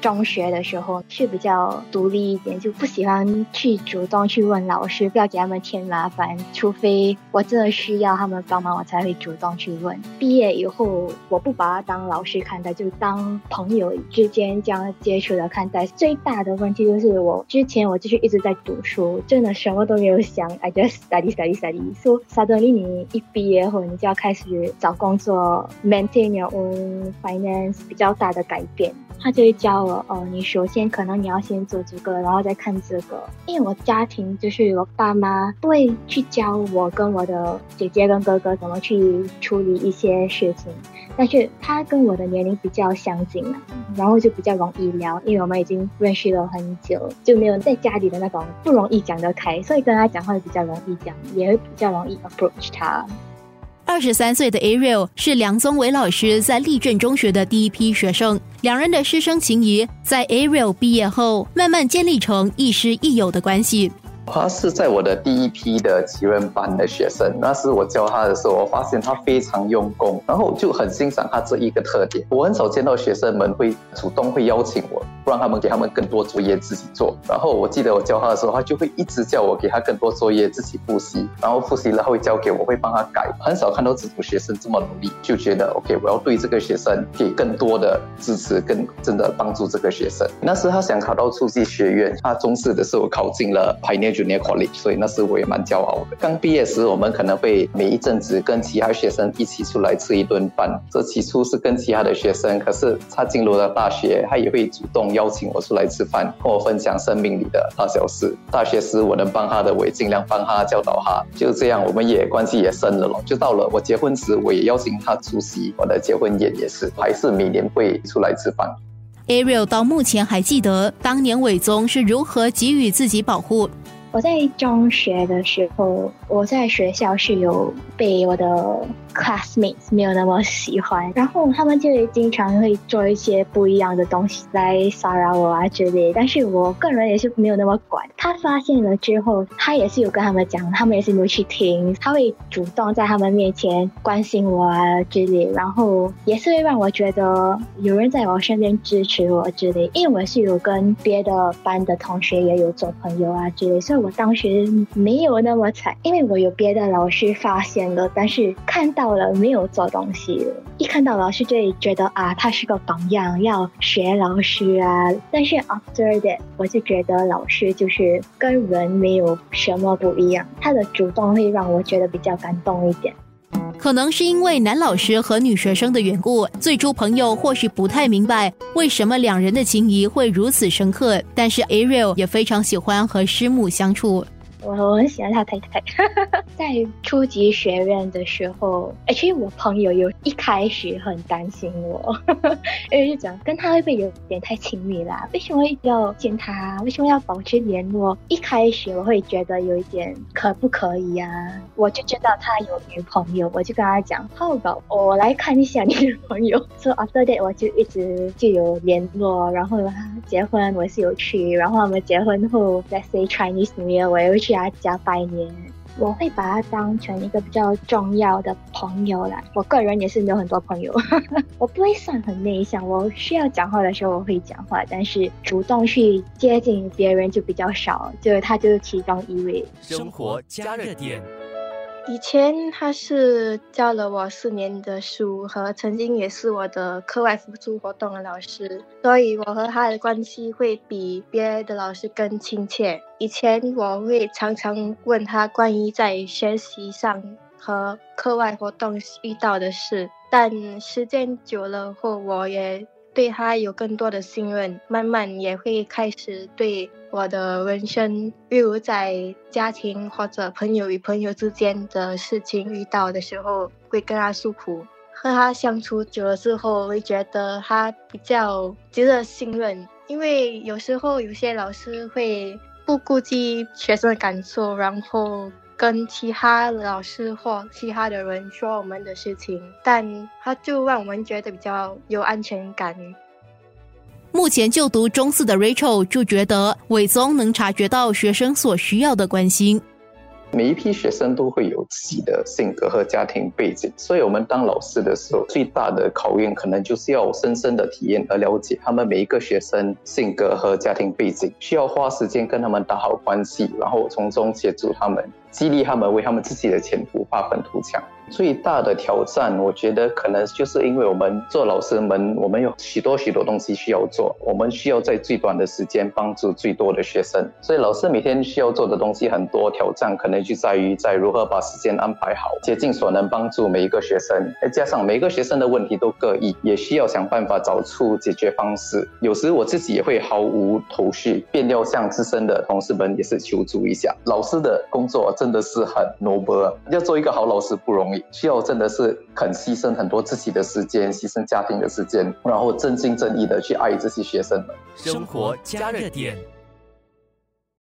中学的时候是比较独立一点，就不喜欢去主动去问老师，不要给他们添麻烦。除非我真的需要他们帮忙，我才会主动去问。毕业以后，我不把他当老师看待，就当朋友之间这样接触的看待。最大的问题就是我之前我就是一直在读书，真的什么都没有想，I just study study study。So suddenly 你一毕业后，你就要开始找工作，maintain your own finance，比较大的改变。他就会教我哦，你首先可能你要先做这个，然后再看这个。因为我家庭就是我爸妈不会去教我跟我的姐姐跟哥哥怎么去处理一些事情，但是他跟我的年龄比较相近嘛，然后就比较容易聊，因为我们已经认识了很久，就没有在家里的那种不容易讲得开，所以跟他讲话比较容易讲，也会比较容易 approach 他。二十三岁的 Ariel 是梁宗伟老师在立正中学的第一批学生，两人的师生情谊在 Ariel 毕业后慢慢建立成亦师亦友的关系。他是在我的第一批的奇人班的学生，那时我教他的时候，我发现他非常用功，然后就很欣赏他这一个特点。我很少见到学生们会主动会邀请我，让他们给他们更多作业自己做。然后我记得我教他的时候，他就会一直叫我给他更多作业自己复习，然后复习了会交给我，会帮他改。很少看到这种学生这么努力，就觉得 OK，我要对这个学生给更多的支持，更真的帮助这个学生。那时他想考到初级学院，他中四的时候考进了 Pioneer。college，所以那时我也蛮骄傲的。刚毕业时，我们可能会每一阵子跟其他学生一起出来吃一顿饭。这起初是跟其他的学生，可是他进入了大学，他也会主动邀请我出来吃饭，跟我分享生命里的大小事。大学时我能帮他的，我也尽量帮他教导他。就这样，我们也关系也深了咯。就到了我结婚时，我也邀请他出席我的结婚宴，也是还是每年会出来吃饭。Ariel 到目前还记得当年伟宗是如何给予自己保护。我在中学的时候，我在学校是有被我的。Classmates 没有那么喜欢，然后他们就经常会做一些不一样的东西来骚扰我啊之类。但是我个人也是没有那么管。他发现了之后，他也是有跟他们讲，他们也是没有去听。他会主动在他们面前关心我啊之类，然后也是会让我觉得有人在我身边支持我之类。因为我是有跟别的班的同学也有做朋友啊之类，所以我当时没有那么惨，因为我有别的老师发现了，但是看到。到了没有做东西，一看到老师就会觉得啊，他是个榜样，要学老师啊。但是 after that，我就觉得老师就是跟人没有什么不一样，他的主动会让我觉得比较感动一点。可能是因为男老师和女学生的缘故，最初朋友或许不太明白为什么两人的情谊会如此深刻。但是 Ariel 也非常喜欢和师母相处。我我很喜欢他太太，在初级学院的时候，哎，其实我朋友有一开始很担心我，因为就讲跟他会不会有点太亲密啦？为什么要见他？为什么要保持联络？一开始我会觉得有一点可不可以啊？我就知道他有女朋友，我就跟他讲，好吧，我来看一下你女朋友。所以 after that 我就一直就有联络，然后结婚我是有去，然后我们结婚后，let's say Chinese New Year 我又去。他家拜年，我会把他当成一个比较重要的朋友啦。我个人也是没有很多朋友，我不会算很内向。我需要讲话的时候我会讲话，但是主动去接近别人就比较少。就是他就是其中一位。生活加热点。以前他是教了我四年的书，和曾经也是我的课外辅助活动的老师，所以我和他的关系会比别的老师更亲切。以前我会常常问他关于在学习上和课外活动遇到的事，但时间久了后，我也。对他有更多的信任，慢慢也会开始对我的人生，例如在家庭或者朋友与朋友之间的事情遇到的时候，会跟他诉苦。和他相处久了之后，会觉得他比较值得信任，因为有时候有些老师会不顾及学生的感受，然后。跟其他老师或其他的人说我们的事情，但他就让我们觉得比较有安全感。目前就读中四的 Rachel 就觉得伟宗能察觉到学生所需要的关心。每一批学生都会有自己的性格和家庭背景，所以我们当老师的时候，最大的考验可能就是要深深的体验和了解他们每一个学生性格和家庭背景，需要花时间跟他们打好关系，然后从中协助他们。激励他们为他们自己的前途发奋图强。最大的挑战，我觉得可能就是因为我们做老师们，我们有许多许多东西需要做，我们需要在最短的时间帮助最多的学生。所以老师每天需要做的东西很多，挑战可能就在于在如何把时间安排好，竭尽所能帮助每一个学生。再加上每一个学生的问题都各异，也需要想办法找出解决方式。有时我自己也会毫无头绪，便要向资深的同事们也是求助一下。老师的工作。真的是很 noble，要做一个好老师不容易，需要真的是肯牺牲很多自己的时间，牺牲家庭的时间，然后真心真意的去爱这些学生们。生活加热点。